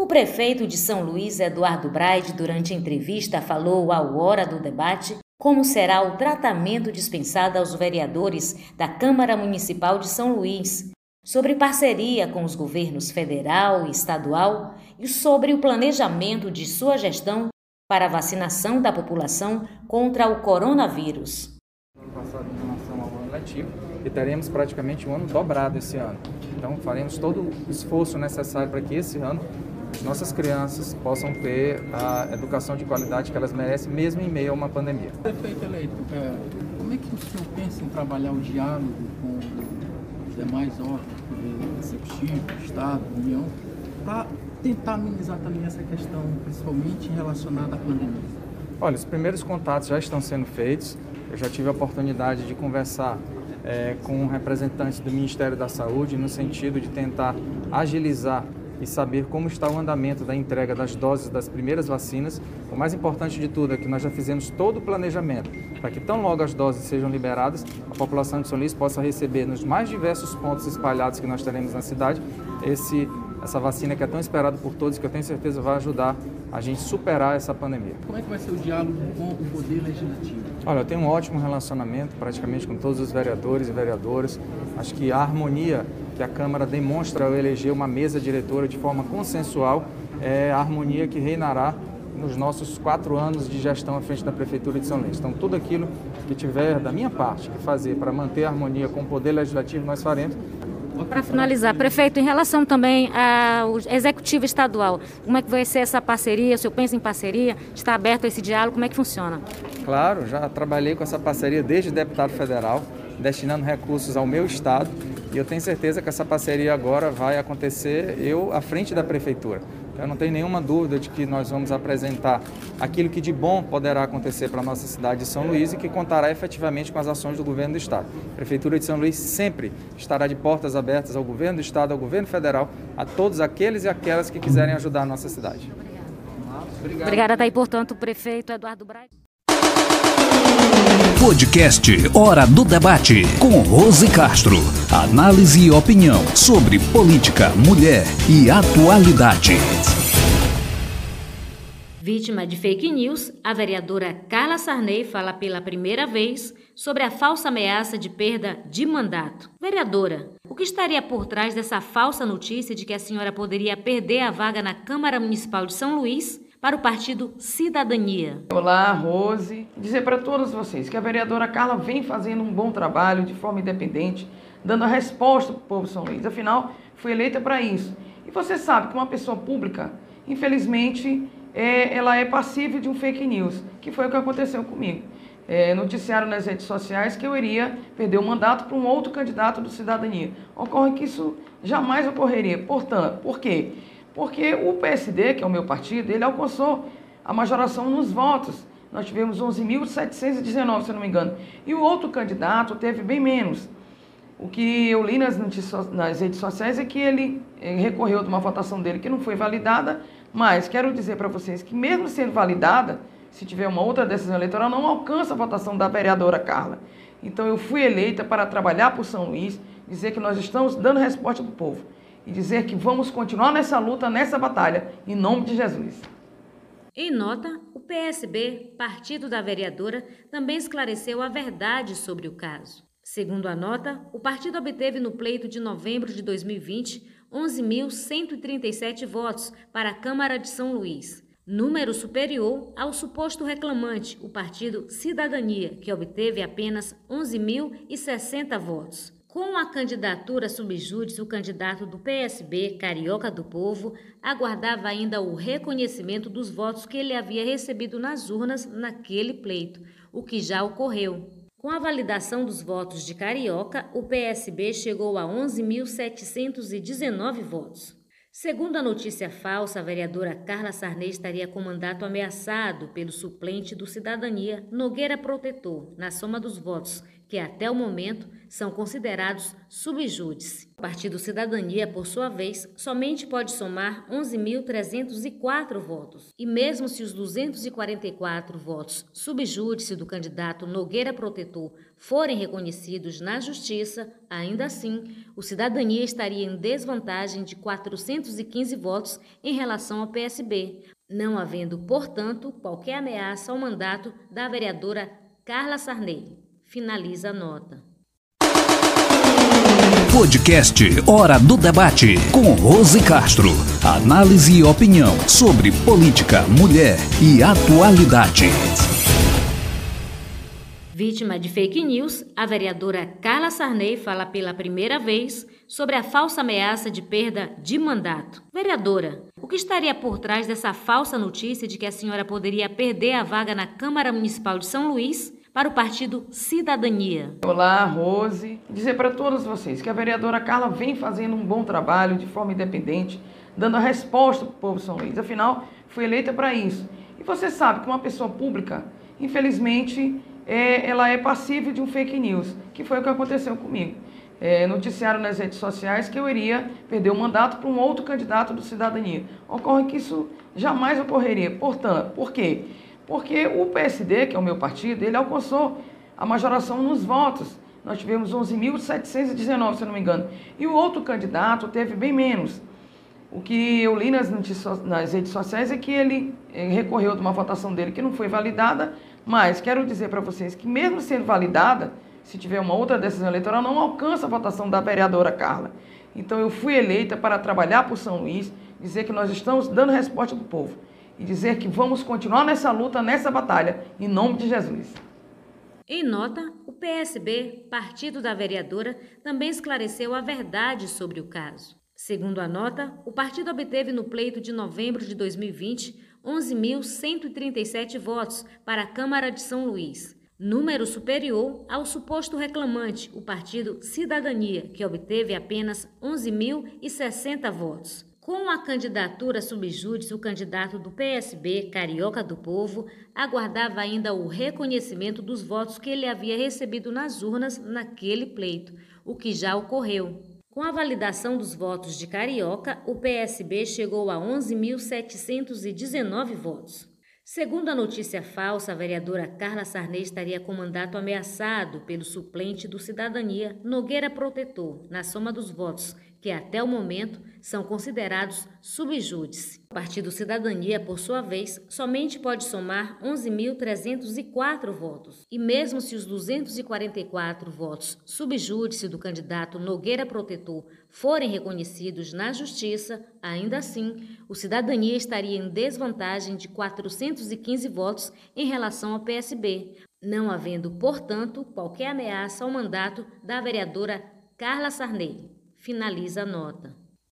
O prefeito de São Luís, Eduardo Braide, durante entrevista, falou ao Hora do Debate como será o tratamento dispensado aos vereadores da Câmara Municipal de São Luís, sobre parceria com os governos federal e estadual e sobre o planejamento de sua gestão para a vacinação da população contra o coronavírus. Ano passado, em relação ao ano e teremos praticamente um ano dobrado esse ano. Então, faremos todo o esforço necessário para que esse ano nossas crianças possam ter a educação de qualidade que elas merecem, mesmo em meio a uma pandemia. Prefeito eleito, é, como é que o senhor pensa em trabalhar o diálogo com os demais órgãos, executivo, Estado, União, para tentar amenizar também essa questão, principalmente relacionada à pandemia? Olha, os primeiros contatos já estão sendo feitos. Eu já tive a oportunidade de conversar é, com representantes do Ministério da Saúde no sentido de tentar agilizar e saber como está o andamento da entrega das doses das primeiras vacinas. O mais importante de tudo é que nós já fizemos todo o planejamento para que tão logo as doses sejam liberadas, a população de São Luís possa receber nos mais diversos pontos espalhados que nós teremos na cidade esse essa vacina que é tão esperada por todos que eu tenho certeza vai ajudar a gente superar essa pandemia. Como é que vai ser o diálogo com o Poder Legislativo? Olha, eu tenho um ótimo relacionamento praticamente com todos os vereadores e vereadoras. Acho que a harmonia que a Câmara demonstra ao eleger uma mesa diretora de forma consensual é a harmonia que reinará nos nossos quatro anos de gestão à frente da Prefeitura de São Luís. Então, tudo aquilo que tiver da minha parte que fazer para manter a harmonia com o Poder Legislativo, nós faremos. Para finalizar, prefeito, em relação também ao executivo estadual, como é que vai ser essa parceria? O senhor pensa em parceria? Está aberto esse diálogo? Como é que funciona? Claro, já trabalhei com essa parceria desde deputado federal, destinando recursos ao meu estado e eu tenho certeza que essa parceria agora vai acontecer eu à frente da prefeitura. Eu não tenho nenhuma dúvida de que nós vamos apresentar aquilo que de bom poderá acontecer para a nossa cidade de São Luís e que contará efetivamente com as ações do governo do Estado. A Prefeitura de São Luís sempre estará de portas abertas ao governo do Estado, ao governo federal, a todos aqueles e aquelas que quiserem ajudar a nossa cidade. Obrigada, tá aí, portanto, o prefeito Eduardo Braga. Podcast Hora do Debate com Rose Castro. Análise e opinião sobre política, mulher e atualidade. Vítima de fake news, a vereadora Carla Sarney fala pela primeira vez sobre a falsa ameaça de perda de mandato. Vereadora, o que estaria por trás dessa falsa notícia de que a senhora poderia perder a vaga na Câmara Municipal de São Luís para o partido Cidadania. Olá, Rose. Dizer para todos vocês que a vereadora Carla vem fazendo um bom trabalho de forma independente, dando a resposta para o povo de São Luís. Afinal, fui eleita para isso. E você sabe que uma pessoa pública, infelizmente, é, ela é passível de um fake news, que foi o que aconteceu comigo. É, noticiaram nas redes sociais que eu iria perder o mandato para um outro candidato do Cidadania. Ocorre que isso jamais ocorreria. Portanto, por quê? Porque o PSD, que é o meu partido, ele alcançou a majoração nos votos. Nós tivemos 11.719, se não me engano. E o outro candidato teve bem menos. O que eu li nas, nas redes sociais é que ele eh, recorreu de uma votação dele que não foi validada, mas quero dizer para vocês que mesmo sendo validada, se tiver uma outra decisão eleitoral, não alcança a votação da vereadora Carla. Então eu fui eleita para trabalhar por São Luís, dizer que nós estamos dando resposta para o povo e dizer que vamos continuar nessa luta, nessa batalha, em nome de Jesus. Em nota, o PSB, partido da vereadora, também esclareceu a verdade sobre o caso. Segundo a nota, o partido obteve no pleito de novembro de 2020 11.137 votos para a Câmara de São Luís, número superior ao suposto reclamante, o partido Cidadania, que obteve apenas 11.060 votos. Com a candidatura subjúdice, o candidato do PSB, Carioca do Povo, aguardava ainda o reconhecimento dos votos que ele havia recebido nas urnas naquele pleito, o que já ocorreu. Com a validação dos votos de Carioca, o PSB chegou a 11.719 votos. Segundo a notícia falsa, a vereadora Carla Sarney estaria com mandato ameaçado pelo suplente do Cidadania, Nogueira Protetor, na soma dos votos que até o momento são considerados subjúdice. O Partido Cidadania, por sua vez, somente pode somar 11.304 votos. E mesmo se os 244 votos subjúdice do candidato Nogueira Protetor forem reconhecidos na Justiça, ainda assim, o Cidadania estaria em desvantagem de 415 votos em relação ao PSB, não havendo, portanto, qualquer ameaça ao mandato da vereadora Carla Sarney. Finaliza a nota. Podcast Hora do Debate com Rose Castro. Análise e opinião sobre política, mulher e atualidade. Vítima de fake news, a vereadora Carla Sarney fala pela primeira vez sobre a falsa ameaça de perda de mandato. Vereadora, o que estaria por trás dessa falsa notícia de que a senhora poderia perder a vaga na Câmara Municipal de São Luís para o partido Cidadania. Olá, Rose. Dizer para todos vocês que a vereadora Carla vem fazendo um bom trabalho de forma independente, dando a resposta para o povo de São Luís. Afinal, foi eleita para isso. E você sabe que uma pessoa pública, infelizmente, é, ela é passível de um fake news, que foi o que aconteceu comigo. É, noticiaram nas redes sociais que eu iria perder o mandato para um outro candidato do Cidadania. Ocorre que isso jamais ocorreria. Portanto, por quê? Porque o PSD, que é o meu partido, ele alcançou a majoração nos votos. Nós tivemos 11.719, se não me engano. E o outro candidato teve bem menos. O que eu li nas, nas redes sociais é que ele eh, recorreu de uma votação dele que não foi validada, mas quero dizer para vocês que mesmo sendo validada, se tiver uma outra decisão eleitoral, não alcança a votação da vereadora Carla. Então eu fui eleita para trabalhar por São Luís, dizer que nós estamos dando resposta para o povo e dizer que vamos continuar nessa luta, nessa batalha, em nome de Jesus. Em nota, o PSB, partido da vereadora, também esclareceu a verdade sobre o caso. Segundo a nota, o partido obteve no pleito de novembro de 2020 11.137 votos para a Câmara de São Luís, número superior ao suposto reclamante, o partido Cidadania, que obteve apenas 11.060 votos. Com a candidatura subjúdice, o candidato do PSB, Carioca do Povo, aguardava ainda o reconhecimento dos votos que ele havia recebido nas urnas naquele pleito, o que já ocorreu. Com a validação dos votos de Carioca, o PSB chegou a 11.719 votos. Segundo a notícia falsa, a vereadora Carla Sarney estaria com mandato ameaçado pelo suplente do Cidadania, Nogueira Protetor, na soma dos votos que até o momento são considerados subjúdice. O Partido Cidadania, por sua vez, somente pode somar 11.304 votos. E mesmo se os 244 votos subjúdice do candidato Nogueira Protetor forem reconhecidos na Justiça, ainda assim, o Cidadania estaria em desvantagem de 415 votos em relação ao PSB, não havendo, portanto, qualquer ameaça ao mandato da vereadora Carla Sarney finaliza a nota.